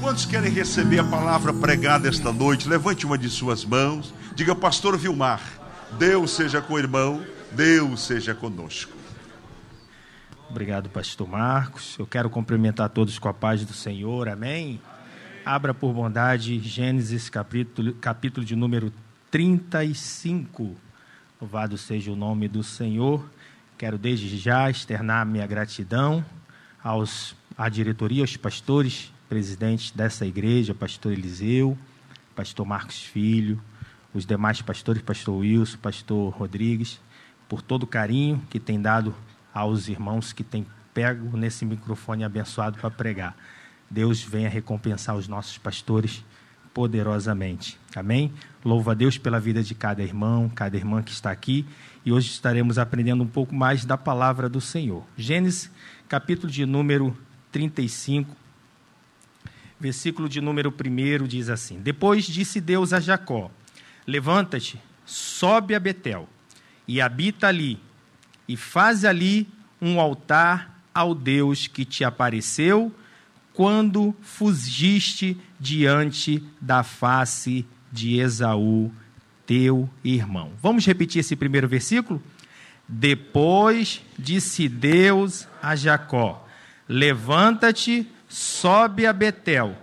Quantos querem receber a palavra pregada esta noite? Levante uma de suas mãos. Diga, Pastor Vilmar, Deus seja com o irmão, Deus seja conosco. Obrigado, Pastor Marcos. Eu quero cumprimentar todos com a paz do Senhor. Amém. Abra por bondade Gênesis capítulo, capítulo de número 35. Louvado seja o nome do Senhor. Quero desde já externar minha gratidão aos à diretoria, aos pastores, presidentes dessa igreja, pastor Eliseu, pastor Marcos Filho, os demais pastores, pastor Wilson, pastor Rodrigues, por todo o carinho que tem dado aos irmãos que têm pego nesse microfone abençoado para pregar. Deus venha recompensar os nossos pastores poderosamente. Amém? Louvo a Deus pela vida de cada irmão, cada irmã que está aqui. E hoje estaremos aprendendo um pouco mais da palavra do Senhor. Gênesis, capítulo de número 35, versículo de número 1 diz assim: Depois disse Deus a Jacó: Levanta-te, sobe a Betel e habita ali, e faz ali um altar ao Deus que te apareceu quando fugiste diante da face de Esaú, teu irmão. Vamos repetir esse primeiro versículo? Depois disse Deus a Jacó: Levanta-te, sobe a Betel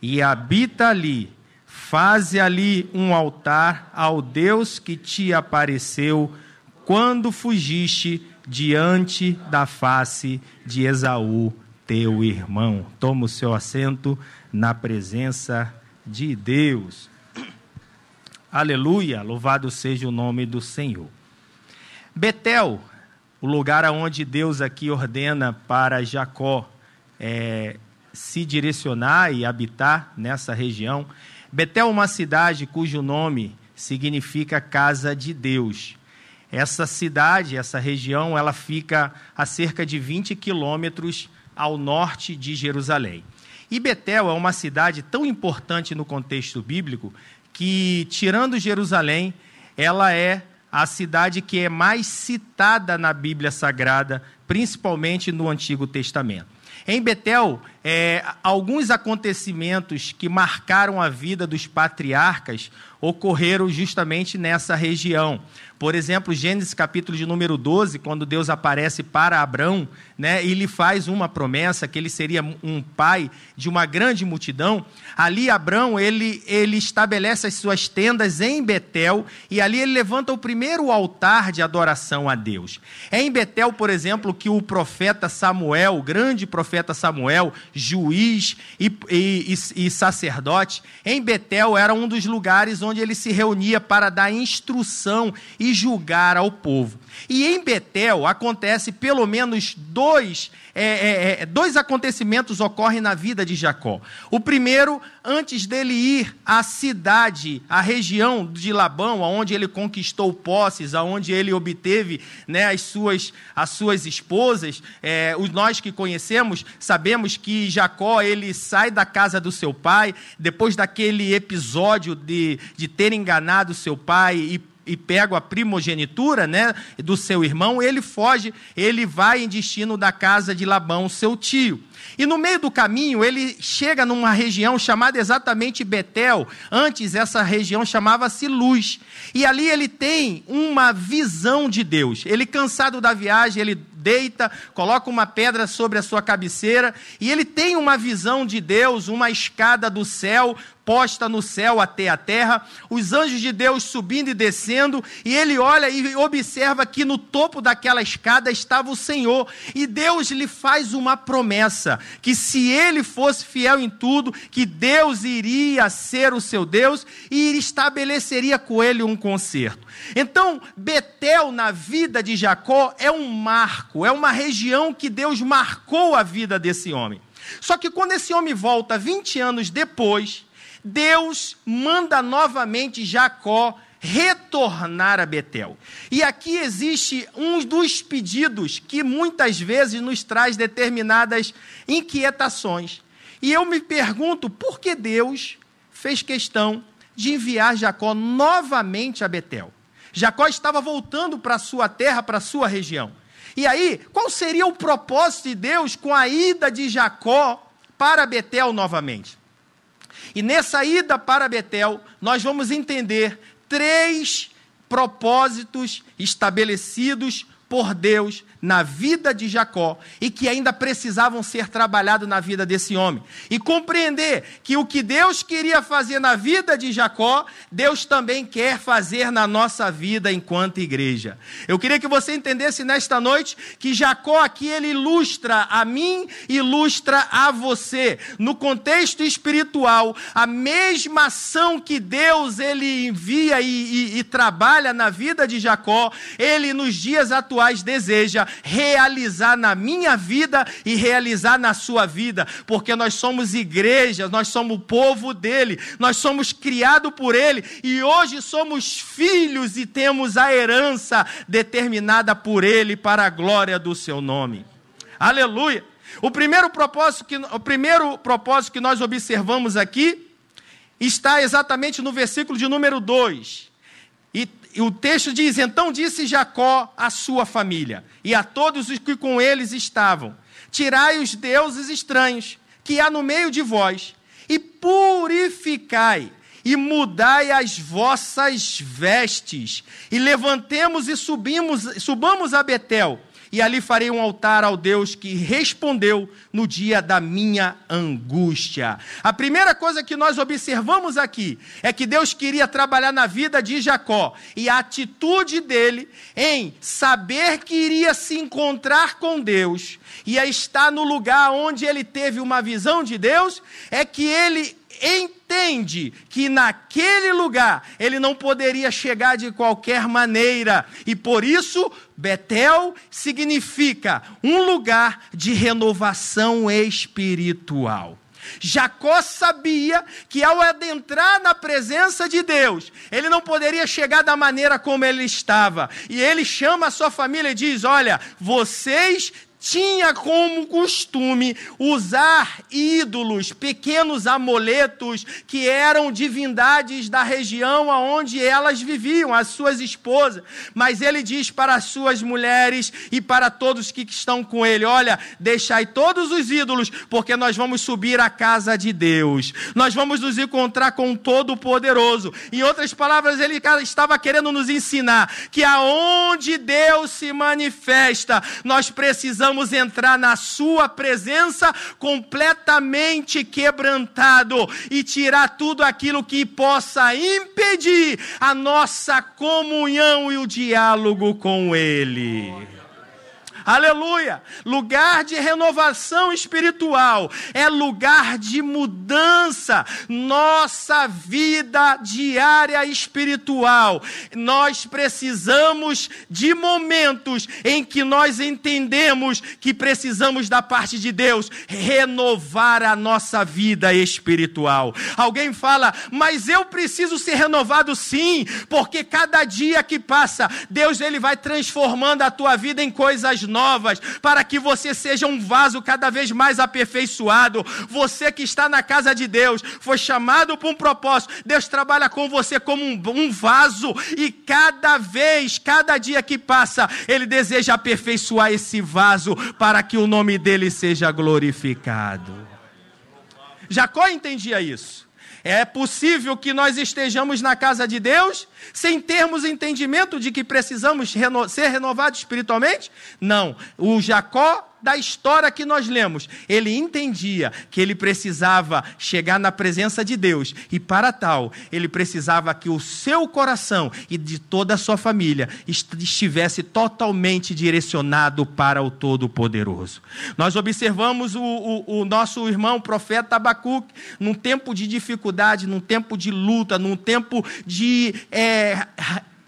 e habita ali. Faze ali um altar ao Deus que te apareceu quando fugiste diante da face de Esaú, teu irmão. Toma o seu assento na presença de Deus. Aleluia, louvado seja o nome do Senhor. Betel, o lugar aonde Deus aqui ordena para Jacó é, se direcionar e habitar nessa região. Betel é uma cidade cujo nome significa casa de Deus. Essa cidade, essa região, ela fica a cerca de 20 quilômetros ao norte de Jerusalém. E Betel é uma cidade tão importante no contexto bíblico que, tirando Jerusalém, ela é a cidade que é mais citada na Bíblia Sagrada, principalmente no Antigo Testamento. Em Betel, é, alguns acontecimentos que marcaram a vida dos patriarcas ocorreram justamente nessa região. Por exemplo, Gênesis capítulo de número 12, quando Deus aparece para Abraão, né, e lhe faz uma promessa que ele seria um pai de uma grande multidão. Ali Abraão, ele, ele estabelece as suas tendas em Betel e ali ele levanta o primeiro altar de adoração a Deus. É em Betel, por exemplo, que o profeta Samuel, o grande profeta Samuel, juiz e, e, e, e sacerdote, em Betel era um dos lugares onde ele se reunia para dar instrução e julgar ao povo. E em Betel acontece pelo menos dois, é, é, é, dois acontecimentos ocorrem na vida de Jacó. O primeiro, antes dele ir à cidade, à região de Labão, onde ele conquistou posses, aonde ele obteve né, as, suas, as suas esposas, é, os nós que conhecemos sabemos que Jacó ele sai da casa do seu pai depois daquele episódio de, de ter enganado seu pai e e pega a primogenitura né, do seu irmão, ele foge, ele vai em destino da casa de Labão, seu tio. E no meio do caminho, ele chega numa região chamada exatamente Betel. Antes, essa região chamava-se Luz. E ali ele tem uma visão de Deus. Ele, cansado da viagem, ele deita, coloca uma pedra sobre a sua cabeceira e ele tem uma visão de Deus, uma escada do céu posta no céu até a terra, os anjos de Deus subindo e descendo, e ele olha e observa que no topo daquela escada estava o Senhor, e Deus lhe faz uma promessa: que se ele fosse fiel em tudo, que Deus iria ser o seu Deus e estabeleceria com ele um concerto. Então, Betel na vida de Jacó é um marco, é uma região que Deus marcou a vida desse homem. Só que quando esse homem volta 20 anos depois, Deus manda novamente Jacó retornar a Betel. E aqui existe um dos pedidos que muitas vezes nos traz determinadas inquietações. E eu me pergunto por que Deus fez questão de enviar Jacó novamente a Betel. Jacó estava voltando para sua terra, para sua região. E aí, qual seria o propósito de Deus com a ida de Jacó para Betel novamente? E nessa ida para Betel, nós vamos entender três propósitos estabelecidos por Deus na vida de Jacó e que ainda precisavam ser trabalhados na vida desse homem. E compreender que o que Deus queria fazer na vida de Jacó, Deus também quer fazer na nossa vida enquanto igreja. Eu queria que você entendesse nesta noite que Jacó aqui ele ilustra a mim, ilustra a você. No contexto espiritual, a mesma ação que Deus ele envia e, e, e trabalha na vida de Jacó, ele nos dias atuais deseja realizar na minha vida e realizar na sua vida, porque nós somos igreja, nós somos o povo dele, nós somos criados por ele e hoje somos filhos e temos a herança determinada por ele para a glória do seu nome. Aleluia! O primeiro propósito que, o primeiro propósito que nós observamos aqui está exatamente no versículo de número 2. E o texto diz: Então disse Jacó à sua família e a todos os que com eles estavam: Tirai os deuses estranhos que há no meio de vós, e purificai, e mudai as vossas vestes, e levantemos e subimos, subamos a Betel e ali farei um altar ao Deus que respondeu no dia da minha angústia. A primeira coisa que nós observamos aqui é que Deus queria trabalhar na vida de Jacó e a atitude dele em saber que iria se encontrar com Deus e a estar no lugar onde ele teve uma visão de Deus, é que ele entende que naquele lugar ele não poderia chegar de qualquer maneira, e por isso Betel significa um lugar de renovação espiritual. Jacó sabia que ao adentrar na presença de Deus, ele não poderia chegar da maneira como ele estava. E ele chama a sua família e diz: Olha, vocês tinha como costume usar ídolos, pequenos amuletos que eram divindades da região aonde elas viviam, as suas esposas. Mas ele diz para as suas mulheres e para todos que estão com ele: Olha, deixai todos os ídolos, porque nós vamos subir à casa de Deus. Nós vamos nos encontrar com o Todo-Poderoso. Em outras palavras, ele estava querendo nos ensinar que aonde Deus se manifesta, nós precisamos vamos entrar na Sua presença completamente quebrantado e tirar tudo aquilo que possa impedir a nossa comunhão e o diálogo com Ele. Aleluia! Lugar de renovação espiritual, é lugar de mudança. Nossa vida diária espiritual. Nós precisamos de momentos em que nós entendemos que precisamos da parte de Deus renovar a nossa vida espiritual. Alguém fala, mas eu preciso ser renovado sim, porque cada dia que passa, Deus ele vai transformando a tua vida em coisas novas novas, para que você seja um vaso cada vez mais aperfeiçoado. Você que está na casa de Deus, foi chamado por um propósito. Deus trabalha com você como um, um vaso, e cada vez, cada dia que passa, Ele deseja aperfeiçoar esse vaso para que o nome dele seja glorificado. Jacó entendia isso. É possível que nós estejamos na casa de Deus sem termos entendimento de que precisamos reno ser renovados espiritualmente? Não. O Jacó da história que nós lemos, ele entendia que ele precisava chegar na presença de Deus e, para tal, ele precisava que o seu coração e de toda a sua família estivesse totalmente direcionado para o Todo-Poderoso. Nós observamos o, o, o nosso irmão profeta Abacuque num tempo de dificuldade, num tempo de luta, num tempo de. É,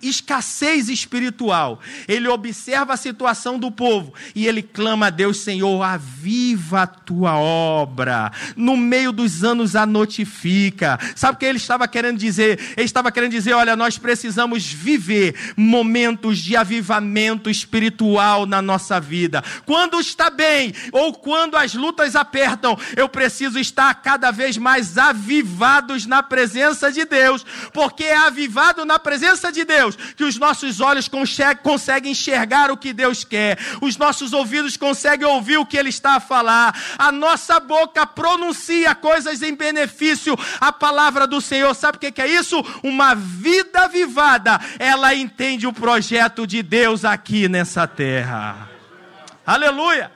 escassez espiritual. Ele observa a situação do povo e ele clama a Deus, Senhor, aviva a tua obra. No meio dos anos a notifica. Sabe o que ele estava querendo dizer? Ele estava querendo dizer, olha, nós precisamos viver momentos de avivamento espiritual na nossa vida. Quando está bem ou quando as lutas apertam, eu preciso estar cada vez mais avivados na presença de Deus, porque é avivado na presença de Deus Deus, que os nossos olhos conseguem enxergar o que Deus quer, os nossos ouvidos conseguem ouvir o que Ele está a falar, a nossa boca pronuncia coisas em benefício à palavra do Senhor. Sabe o que é isso? Uma vida avivada, ela entende o projeto de Deus aqui nessa terra. Aleluia!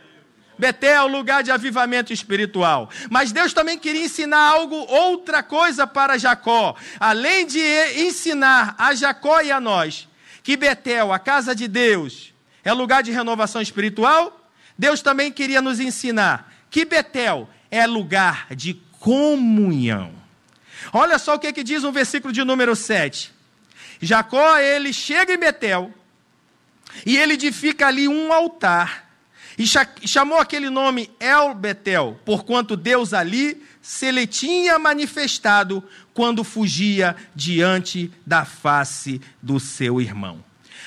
Betel, lugar de avivamento espiritual. Mas Deus também queria ensinar algo, outra coisa para Jacó. Além de ensinar a Jacó e a nós que Betel, a casa de Deus, é lugar de renovação espiritual, Deus também queria nos ensinar que Betel é lugar de comunhão. Olha só o que, que diz o versículo de número 7. Jacó, ele chega em Betel e ele edifica ali um altar e chamou aquele nome El Betel, porquanto Deus ali se lhe tinha manifestado quando fugia diante da face do seu irmão.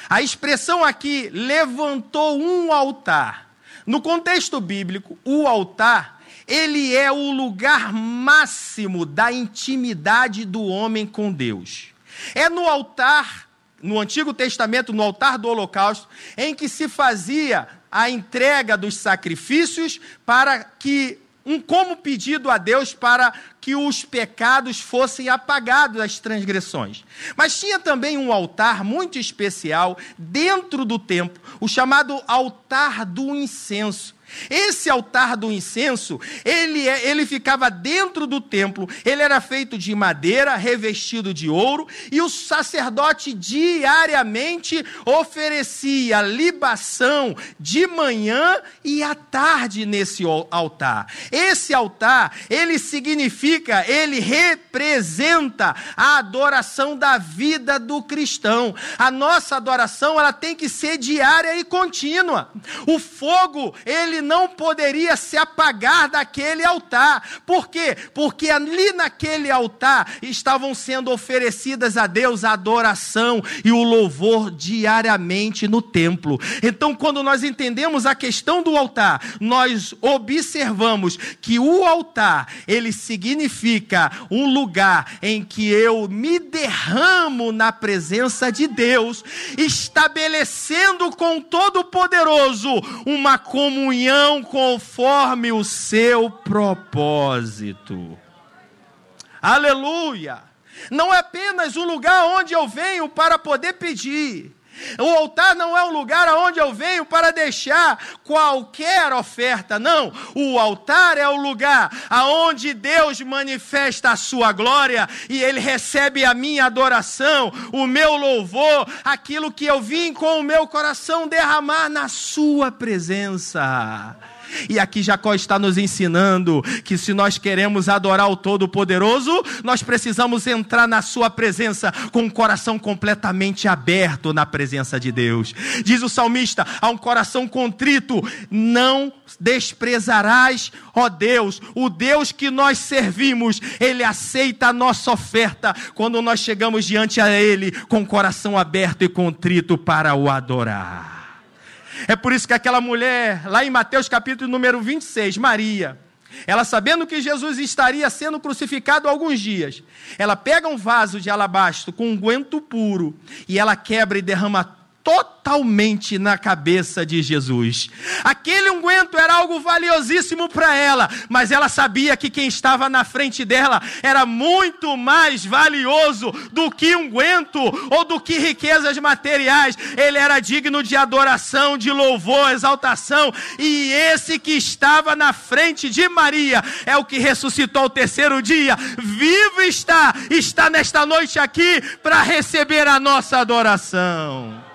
A expressão aqui levantou um altar. No contexto bíblico, o altar, ele é o lugar máximo da intimidade do homem com Deus. É no altar, no Antigo Testamento, no altar do holocausto, em que se fazia a entrega dos sacrifícios para que um como pedido a Deus para que os pecados fossem apagados das transgressões. Mas tinha também um altar muito especial dentro do templo, o chamado altar do incenso. Esse altar do incenso, ele, é, ele ficava dentro do templo, ele era feito de madeira, revestido de ouro, e o sacerdote diariamente oferecia libação de manhã e à tarde nesse altar. Esse altar, ele significa, ele representa a adoração da vida do cristão. A nossa adoração, ela tem que ser diária e contínua. O fogo, ele não poderia se apagar daquele altar. Por quê? Porque ali naquele altar estavam sendo oferecidas a Deus a adoração e o louvor diariamente no templo. Então, quando nós entendemos a questão do altar, nós observamos que o altar, ele significa um lugar em que eu me derramo na presença de Deus, estabelecendo com Todo-Poderoso uma comunhão coração conforme o seu propósito. Aleluia! Não é apenas o lugar onde eu venho para poder pedir. O altar não é um lugar aonde eu venho para deixar qualquer oferta, não. O altar é o lugar aonde Deus manifesta a sua glória e ele recebe a minha adoração, o meu louvor, aquilo que eu vim com o meu coração derramar na sua presença. E aqui Jacó está nos ensinando que se nós queremos adorar o Todo-Poderoso, nós precisamos entrar na Sua presença com o coração completamente aberto na presença de Deus. Diz o salmista: a um coração contrito, não desprezarás, ó Deus, o Deus que nós servimos, Ele aceita a nossa oferta quando nós chegamos diante a Ele com o coração aberto e contrito para o adorar. É por isso que aquela mulher, lá em Mateus capítulo número 26, Maria, ela sabendo que Jesus estaria sendo crucificado alguns dias, ela pega um vaso de alabastro com um guento puro e ela quebra e derrama totalmente na cabeça de Jesus. Aquele unguento era algo valiosíssimo para ela, mas ela sabia que quem estava na frente dela era muito mais valioso do que unguento ou do que riquezas materiais. Ele era digno de adoração, de louvor, exaltação, e esse que estava na frente de Maria é o que ressuscitou o terceiro dia. Vivo está, está nesta noite aqui para receber a nossa adoração.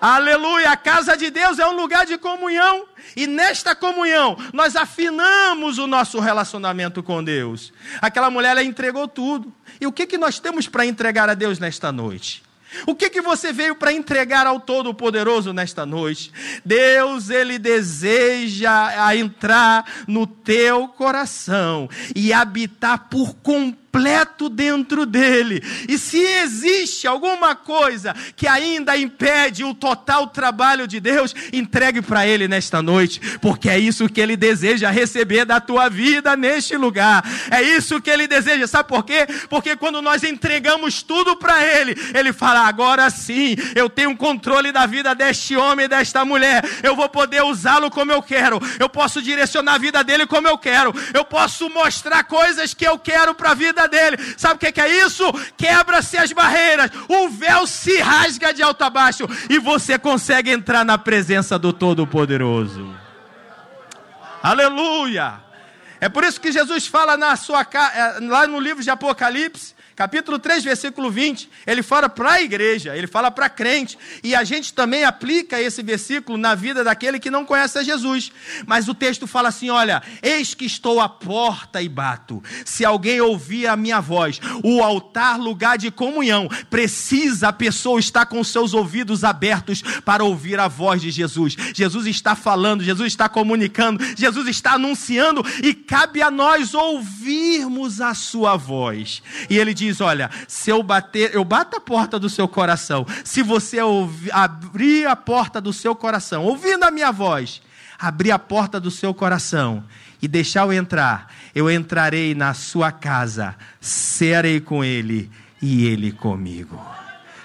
Aleluia! A casa de Deus é um lugar de comunhão. E nesta comunhão, nós afinamos o nosso relacionamento com Deus. Aquela mulher, ela entregou tudo. E o que, que nós temos para entregar a Deus nesta noite? O que que você veio para entregar ao Todo-Poderoso nesta noite? Deus, ele deseja entrar no teu coração e habitar por completo completo dentro dele. E se existe alguma coisa que ainda impede o total trabalho de Deus, entregue para ele nesta noite, porque é isso que ele deseja receber da tua vida neste lugar. É isso que ele deseja. Sabe por quê? Porque quando nós entregamos tudo para ele, ele fala: "Agora sim, eu tenho controle da vida deste homem e desta mulher. Eu vou poder usá-lo como eu quero. Eu posso direcionar a vida dele como eu quero. Eu posso mostrar coisas que eu quero para a vida dele. Sabe o que é isso? Quebra-se as barreiras. O véu se rasga de alto a baixo e você consegue entrar na presença do Todo-Poderoso. Aleluia! É por isso que Jesus fala na sua, eh, lá no livro de Apocalipse, capítulo 3, versículo 20, ele fala para a igreja, ele fala para crente, e a gente também aplica esse versículo na vida daquele que não conhece a Jesus. Mas o texto fala assim: olha, eis que estou à porta e bato. Se alguém ouvir a minha voz, o altar, lugar de comunhão, precisa a pessoa estar com seus ouvidos abertos para ouvir a voz de Jesus. Jesus está falando, Jesus está comunicando, Jesus está anunciando, e cabe a nós ouvirmos a sua voz. E ele diz: Olha, se eu bater, eu bato a porta do seu coração. Se você ouvir, abrir a porta do seu coração, ouvindo a minha voz, abrir a porta do seu coração e deixar eu entrar, eu entrarei na sua casa, serei com ele e ele comigo.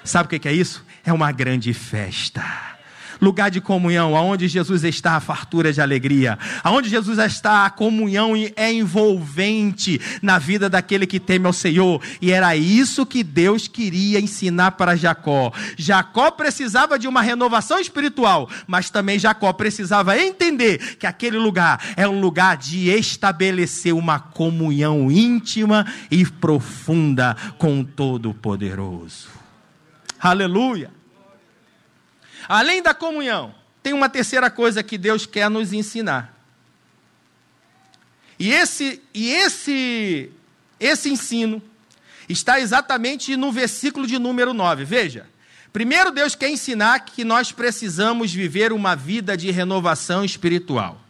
Sabe o que é isso? É uma grande festa lugar de comunhão, aonde Jesus está, a fartura de alegria, aonde Jesus está, a comunhão é envolvente na vida daquele que teme ao Senhor, e era isso que Deus queria ensinar para Jacó. Jacó precisava de uma renovação espiritual, mas também Jacó precisava entender que aquele lugar é um lugar de estabelecer uma comunhão íntima e profunda com o Todo-Poderoso. Aleluia! Além da comunhão, tem uma terceira coisa que Deus quer nos ensinar. E esse, e esse, esse ensino está exatamente no versículo de número 9. Veja. Primeiro, Deus quer ensinar que nós precisamos viver uma vida de renovação espiritual.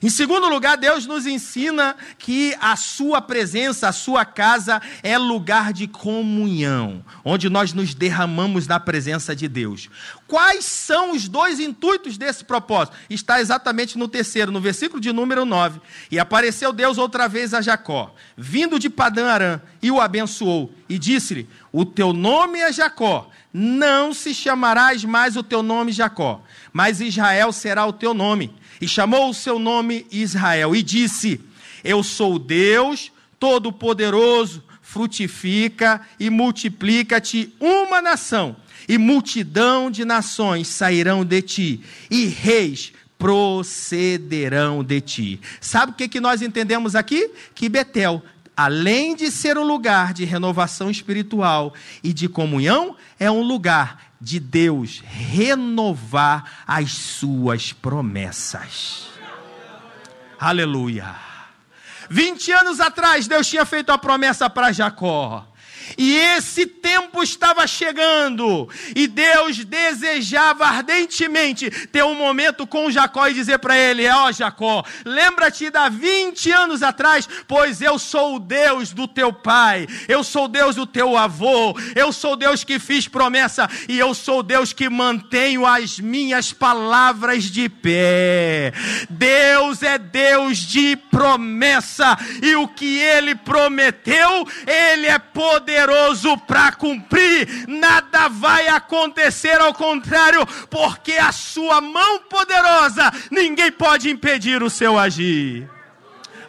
Em segundo lugar, Deus nos ensina que a sua presença, a sua casa é lugar de comunhão, onde nós nos derramamos na presença de Deus. Quais são os dois intuitos desse propósito? Está exatamente no terceiro, no versículo de número 9. E apareceu Deus outra vez a Jacó, vindo de Padã Arã, e o abençoou, e disse-lhe: O teu nome é Jacó, não se chamarás mais o teu nome Jacó, mas Israel será o teu nome e chamou o seu nome Israel e disse: Eu sou Deus Todo-Poderoso, frutifica e multiplica-te uma nação, e multidão de nações sairão de ti, e reis procederão de ti. Sabe o que, que nós entendemos aqui? Que Betel além de ser um lugar de renovação espiritual e de comunhão, é um lugar de Deus renovar as suas promessas. Aleluia. 20 anos atrás, Deus tinha feito a promessa para Jacó. E esse tempo estava chegando, e Deus desejava ardentemente ter um momento com Jacó e dizer para ele: Ó oh, Jacó, lembra-te da 20 anos atrás, pois eu sou o Deus do teu pai, eu sou o Deus do teu avô, eu sou o Deus que fiz promessa, e eu sou o Deus que mantenho as minhas palavras de pé. Deus é Deus de promessa, e o que ele prometeu, ele é poderoso poderoso para cumprir, nada vai acontecer ao contrário, porque a sua mão poderosa, ninguém pode impedir o seu agir.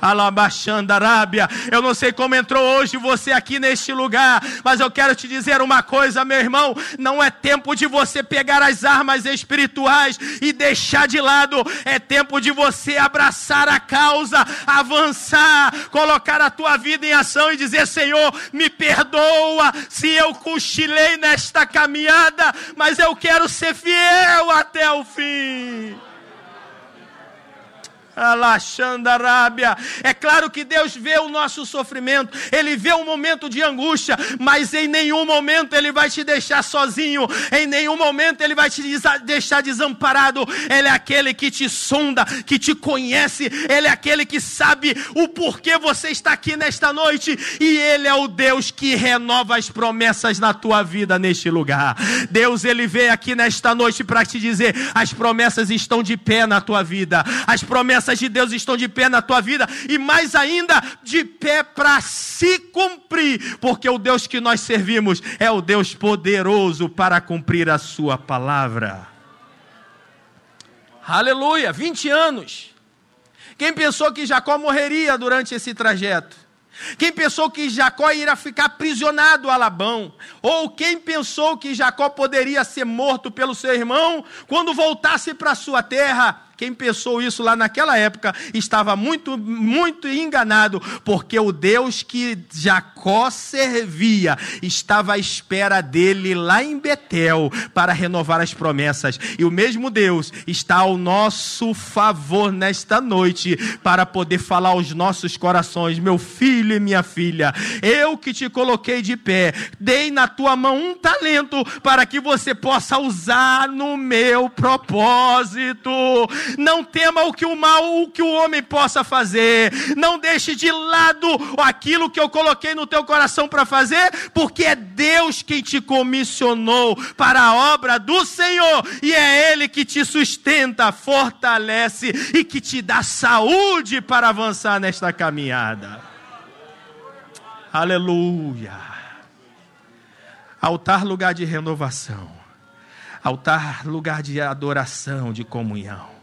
Arábia. Eu não sei como entrou hoje você aqui neste lugar, mas eu quero te dizer uma coisa, meu irmão: não é tempo de você pegar as armas espirituais e deixar de lado, é tempo de você abraçar a causa, avançar, colocar a tua vida em ação e dizer: Senhor, me perdoa se eu cochilei nesta caminhada, mas eu quero ser fiel até o fim. Alaxandarábia. É claro que Deus vê o nosso sofrimento, Ele vê um momento de angústia, mas em nenhum momento Ele vai te deixar sozinho, em nenhum momento Ele vai te deixar desamparado. Ele é aquele que te sonda, que te conhece, Ele é aquele que sabe o porquê você está aqui nesta noite, e Ele é o Deus que renova as promessas na tua vida neste lugar. Deus, Ele veio aqui nesta noite para te dizer: as promessas estão de pé na tua vida, as promessas de Deus estão de pé na tua vida, e mais ainda, de pé para se cumprir, porque o Deus que nós servimos é o Deus poderoso para cumprir a Sua palavra. Aleluia, 20 anos. Quem pensou que Jacó morreria durante esse trajeto? Quem pensou que Jacó iria ficar aprisionado a Labão? Ou quem pensou que Jacó poderia ser morto pelo seu irmão quando voltasse para sua terra? Quem pensou isso lá naquela época estava muito, muito enganado, porque o Deus que Jacó servia estava à espera dele lá em Betel para renovar as promessas. E o mesmo Deus está ao nosso favor nesta noite para poder falar aos nossos corações: meu filho e minha filha, eu que te coloquei de pé, dei na tua mão um talento para que você possa usar no meu propósito. Não tema o que o mal, o que o homem possa fazer. Não deixe de lado aquilo que eu coloquei no teu coração para fazer, porque é Deus quem te comissionou para a obra do Senhor e é Ele que te sustenta, fortalece e que te dá saúde para avançar nesta caminhada. Aleluia. Altar, lugar de renovação. Altar, lugar de adoração, de comunhão.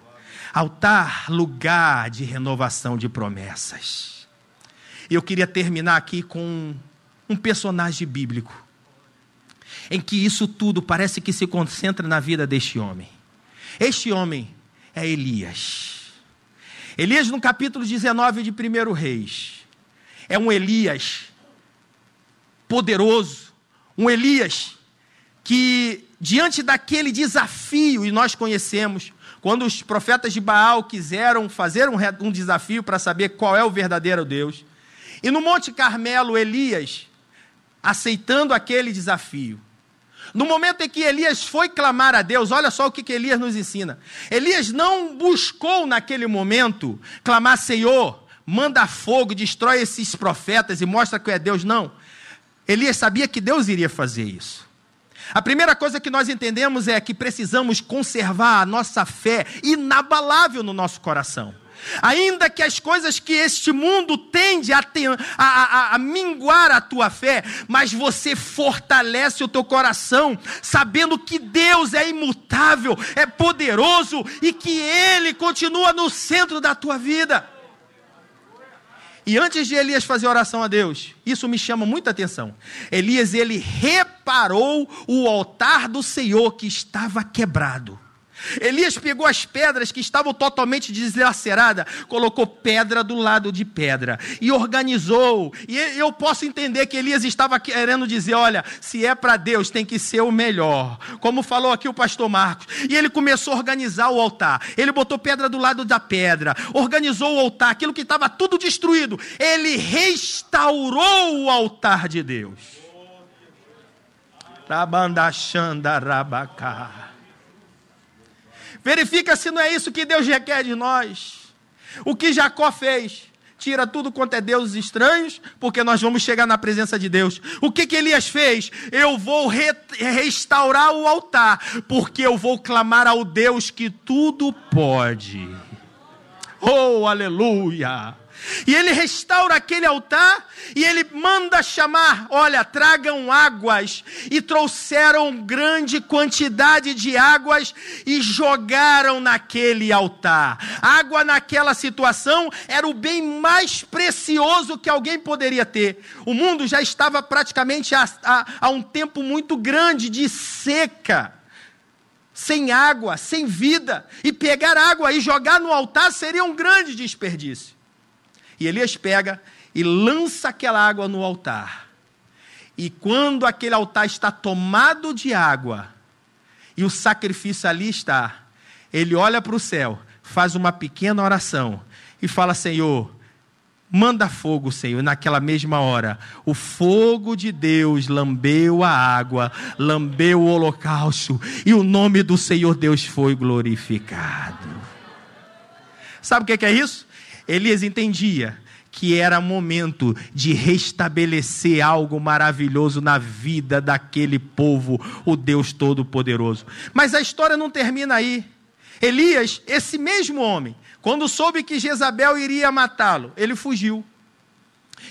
Altar, lugar de renovação de promessas. E eu queria terminar aqui com um personagem bíblico, em que isso tudo parece que se concentra na vida deste homem. Este homem é Elias. Elias, no capítulo 19 de 1 Reis, é um Elias poderoso, um Elias que, diante daquele desafio, e nós conhecemos, quando os profetas de Baal quiseram fazer um, um desafio para saber qual é o verdadeiro Deus, e no Monte Carmelo, Elias, aceitando aquele desafio, no momento em que Elias foi clamar a Deus, olha só o que, que Elias nos ensina. Elias não buscou naquele momento clamar, Senhor, manda fogo, destrói esses profetas e mostra que é Deus. Não. Elias sabia que Deus iria fazer isso. A primeira coisa que nós entendemos é que precisamos conservar a nossa fé inabalável no nosso coração. Ainda que as coisas que este mundo tende a, ter, a, a, a, minguar a tua fé, mas você fortalece o teu coração, sabendo que Deus é imutável, é poderoso e que Ele continua no centro da tua vida. E antes de Elias fazer oração a Deus, isso me chama muita atenção. Elias ele reparou o altar do Senhor que estava quebrado. Elias pegou as pedras que estavam totalmente deslaceradas, colocou pedra do lado de pedra e organizou. E eu posso entender que Elias estava querendo dizer: olha, se é para Deus, tem que ser o melhor. Como falou aqui o pastor Marcos. E ele começou a organizar o altar. Ele botou pedra do lado da pedra, organizou o altar, aquilo que estava tudo destruído. Ele restaurou o altar de Deus. Rabandachanda rabacá. Verifica se não é isso que Deus requer de nós. O que Jacó fez? Tira tudo quanto é deuses estranhos, porque nós vamos chegar na presença de Deus. O que, que Elias fez? Eu vou re restaurar o altar, porque eu vou clamar ao Deus que tudo pode. Oh, aleluia! E ele restaura aquele altar e ele manda chamar: olha, tragam águas. E trouxeram grande quantidade de águas e jogaram naquele altar. Água naquela situação era o bem mais precioso que alguém poderia ter. O mundo já estava praticamente há, um tempo muito grande de seca sem água, sem vida, e pegar água e jogar no altar seria um grande desperdício. E Elias pega e lança aquela água no altar. E quando aquele altar está tomado de água, e o sacrifício ali está, ele olha para o céu, faz uma pequena oração e fala: Senhor, manda fogo, Senhor. Naquela mesma hora, o fogo de Deus lambeu a água, lambeu o holocausto, e o nome do Senhor Deus foi glorificado. Sabe o que é isso? Elias entendia que era momento de restabelecer algo maravilhoso na vida daquele povo, o Deus Todo-Poderoso. Mas a história não termina aí. Elias, esse mesmo homem, quando soube que Jezabel iria matá-lo, ele fugiu.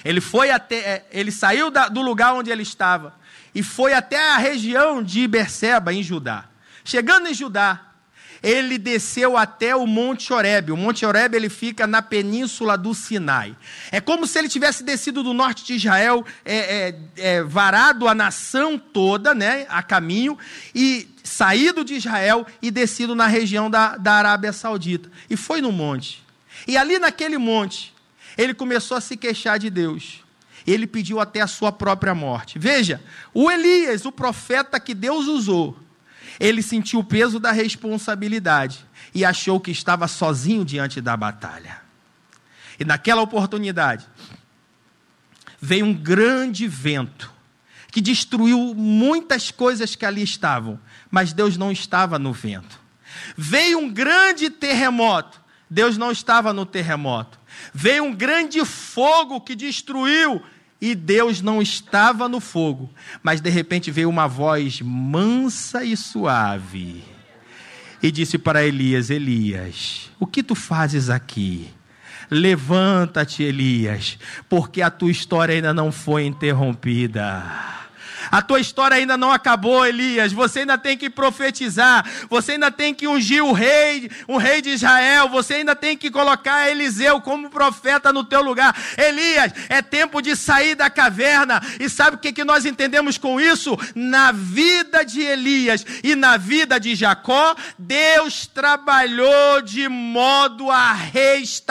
Ele foi até, é, ele saiu da, do lugar onde ele estava e foi até a região de Berseba, em Judá. Chegando em Judá, ele desceu até o Monte Horebe. O Monte Horebe ele fica na península do Sinai. É como se ele tivesse descido do norte de Israel, é, é, é, varado a nação toda, né, a caminho, e saído de Israel e descido na região da, da Arábia Saudita. E foi no monte. E ali naquele monte, ele começou a se queixar de Deus. Ele pediu até a sua própria morte. Veja, o Elias, o profeta que Deus usou, ele sentiu o peso da responsabilidade e achou que estava sozinho diante da batalha. E naquela oportunidade, veio um grande vento que destruiu muitas coisas que ali estavam, mas Deus não estava no vento. Veio um grande terremoto, Deus não estava no terremoto. Veio um grande fogo que destruiu e Deus não estava no fogo, mas de repente veio uma voz mansa e suave e disse para Elias: Elias, o que tu fazes aqui? Levanta-te, Elias, porque a tua história ainda não foi interrompida. A tua história ainda não acabou, Elias. Você ainda tem que profetizar. Você ainda tem que ungir o rei, o rei de Israel. Você ainda tem que colocar Eliseu como profeta no teu lugar. Elias, é tempo de sair da caverna. E sabe o que, que nós entendemos com isso? Na vida de Elias e na vida de Jacó, Deus trabalhou de modo a restabelecer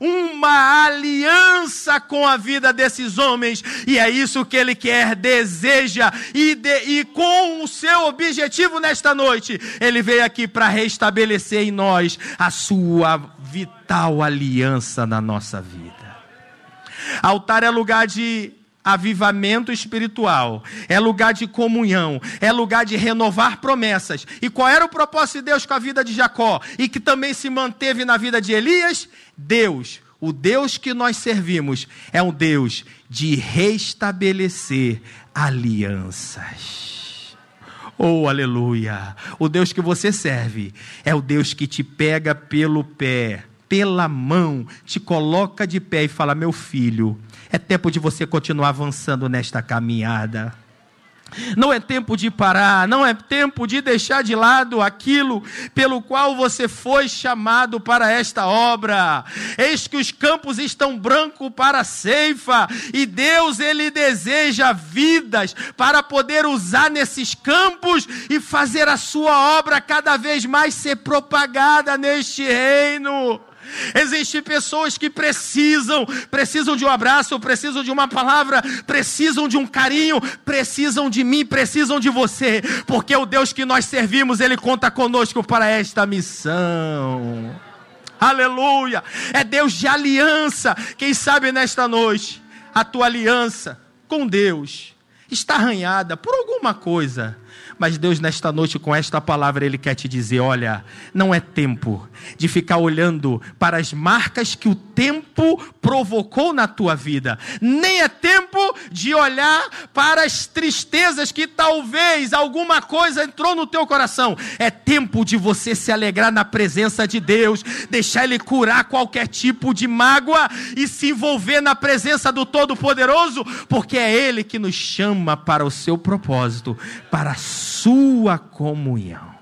uma aliança com a vida desses homens. E é isso que ele quer, deseja e, de, e com o seu objetivo nesta noite, ele veio aqui para restabelecer em nós a sua vital aliança na nossa vida. Altar é lugar de avivamento espiritual, é lugar de comunhão, é lugar de renovar promessas. E qual era o propósito de Deus com a vida de Jacó e que também se manteve na vida de Elias? Deus o Deus que nós servimos é um Deus de restabelecer alianças. Oh, aleluia! O Deus que você serve é o Deus que te pega pelo pé, pela mão, te coloca de pé e fala: Meu filho, é tempo de você continuar avançando nesta caminhada. Não é tempo de parar, não é tempo de deixar de lado aquilo pelo qual você foi chamado para esta obra. Eis que os campos estão brancos para a ceifa, e Deus ele deseja vidas para poder usar nesses campos e fazer a sua obra cada vez mais ser propagada neste reino. Existem pessoas que precisam, precisam de um abraço, precisam de uma palavra, precisam de um carinho, precisam de mim, precisam de você, porque o Deus que nós servimos, ele conta conosco para esta missão. Aleluia! É Deus de aliança. Quem sabe nesta noite a tua aliança com Deus está arranhada por alguma coisa mas Deus, nesta noite, com esta palavra, Ele quer te dizer: olha, não é tempo de ficar olhando para as marcas que o tempo provocou na tua vida, nem é tempo de olhar para as tristezas que talvez alguma coisa entrou no teu coração. É tempo de você se alegrar na presença de Deus, deixar Ele curar qualquer tipo de mágoa e se envolver na presença do Todo-Poderoso, porque é Ele que nos chama para o seu propósito, para a sua comunhão.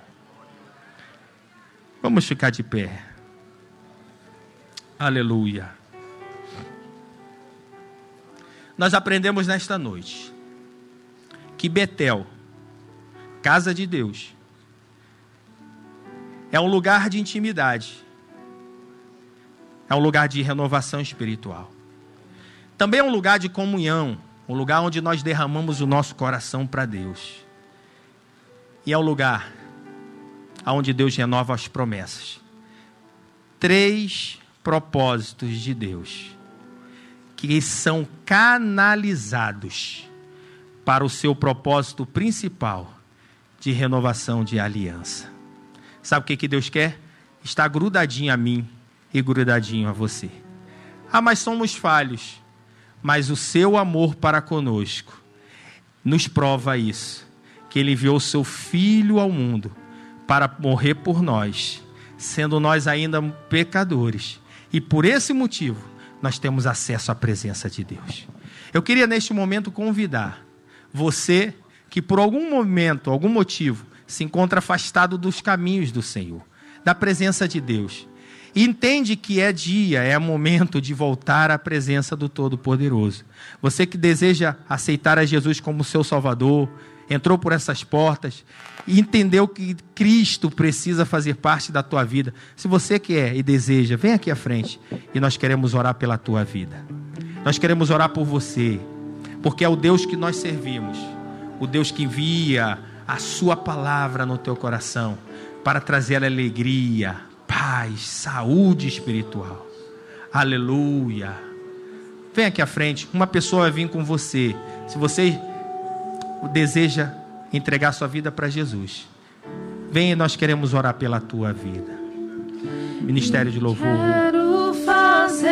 Vamos ficar de pé. Aleluia. Nós aprendemos nesta noite que Betel, casa de Deus, é um lugar de intimidade, é um lugar de renovação espiritual, também é um lugar de comunhão, um lugar onde nós derramamos o nosso coração para Deus. E é o lugar onde Deus renova as promessas. três propósitos de Deus que são canalizados para o seu propósito principal de renovação de aliança. Sabe o que, que Deus quer? Está grudadinho a mim e grudadinho a você. Ah, mas somos falhos. Mas o seu amor para conosco nos prova isso. Que ele enviou seu filho ao mundo para morrer por nós, sendo nós ainda pecadores. E por esse motivo, nós temos acesso à presença de Deus. Eu queria neste momento convidar você que por algum momento, algum motivo, se encontra afastado dos caminhos do Senhor, da presença de Deus. E entende que é dia, é momento de voltar à presença do Todo-Poderoso. Você que deseja aceitar a Jesus como seu Salvador, entrou por essas portas e entendeu que Cristo precisa fazer parte da tua vida. Se você quer e deseja, vem aqui à frente e nós queremos orar pela tua vida. Nós queremos orar por você, porque é o Deus que nós servimos, o Deus que envia a sua palavra no teu coração para trazer alegria, paz, saúde espiritual. Aleluia. Vem aqui à frente, uma pessoa vai vir com você. Se você deseja entregar sua vida para Jesus, venha, nós queremos orar pela tua vida. Ministério de Louvor. Quero fazer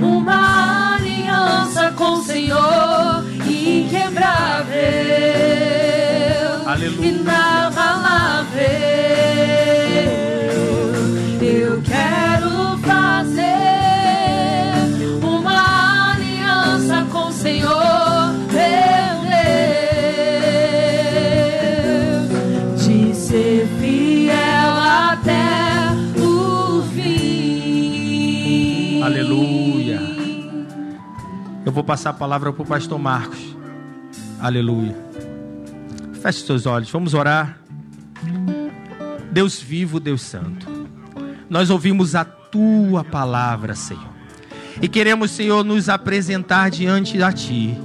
uma aliança com o Senhor inquebrável, Aleluia. Vou passar a palavra para o pastor Marcos. Aleluia. Feche seus olhos, vamos orar. Deus vivo, Deus santo. Nós ouvimos a tua palavra, Senhor. E queremos, Senhor, nos apresentar diante de ti.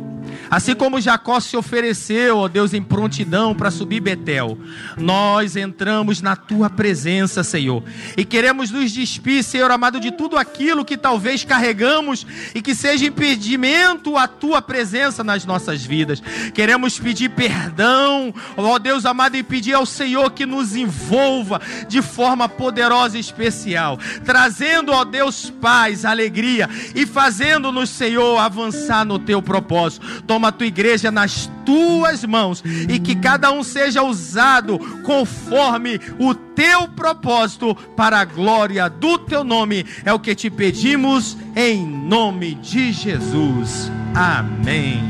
Assim como Jacó se ofereceu, ó Deus, em prontidão para subir Betel, nós entramos na tua presença, Senhor, e queremos nos despir, Senhor amado, de tudo aquilo que talvez carregamos e que seja impedimento à tua presença nas nossas vidas. Queremos pedir perdão, ó Deus amado, e pedir ao Senhor que nos envolva de forma poderosa e especial, trazendo, ó Deus, paz, alegria e fazendo-nos, Senhor, avançar no teu propósito. Toma a tua igreja nas tuas mãos e que cada um seja usado conforme o teu propósito para a glória do teu nome. É o que te pedimos em nome de Jesus. Amém.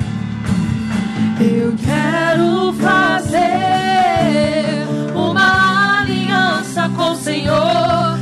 Eu quero fazer uma aliança com o Senhor